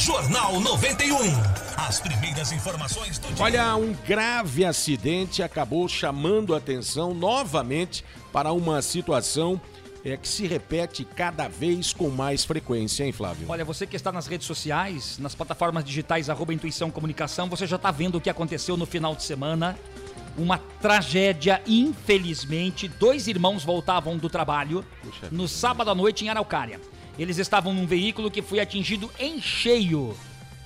Jornal 91. As primeiras informações do dia. Olha, um grave acidente acabou chamando a atenção novamente para uma situação é, que se repete cada vez com mais frequência, hein, Flávio? Olha, você que está nas redes sociais, nas plataformas digitais, arroba Intuição Comunicação, você já está vendo o que aconteceu no final de semana. Uma tragédia, infelizmente. Dois irmãos voltavam do trabalho Puxa no sábado à noite em Araucária. Eles estavam num veículo que foi atingido em cheio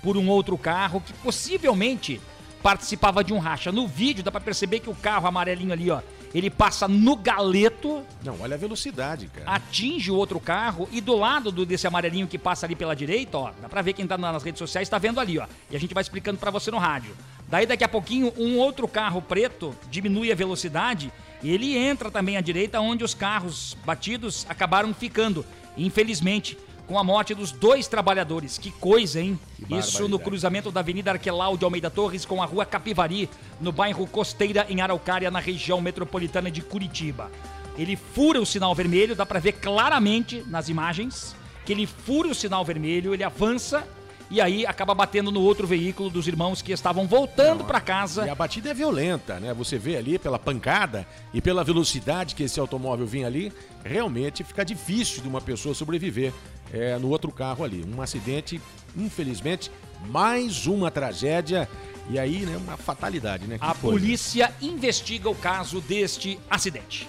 por um outro carro que possivelmente participava de um racha. No vídeo dá pra perceber que o carro amarelinho ali, ó, ele passa no galeto, Não, olha a velocidade, cara. atinge o outro carro e do lado do- desse amarelinho que passa ali pela direita, ó, dá pra ver quem tá nas redes sociais tá vendo ali, ó. E a gente vai explicando pra você no rádio. Daí daqui a pouquinho um outro carro preto diminui a velocidade e ele entra também à direita onde os carros batidos acabaram ficando. Infelizmente, com a morte dos dois trabalhadores. Que coisa, hein? Que Isso no cruzamento da Avenida Arquelau de Almeida Torres com a Rua Capivari, no bairro Costeira, em Araucária, na região metropolitana de Curitiba. Ele fura o sinal vermelho, dá pra ver claramente nas imagens que ele fura o sinal vermelho, ele avança e aí acaba batendo no outro veículo dos irmãos que estavam voltando pra casa. E a batida é violenta, né? Você vê ali pela pancada e pela velocidade que esse automóvel vinha ali, realmente fica difícil de uma pessoa sobreviver é, no outro carro ali. Um acidente, infelizmente, mais uma tragédia e aí, né, uma fatalidade, né? Que A coisa. polícia investiga o caso deste acidente.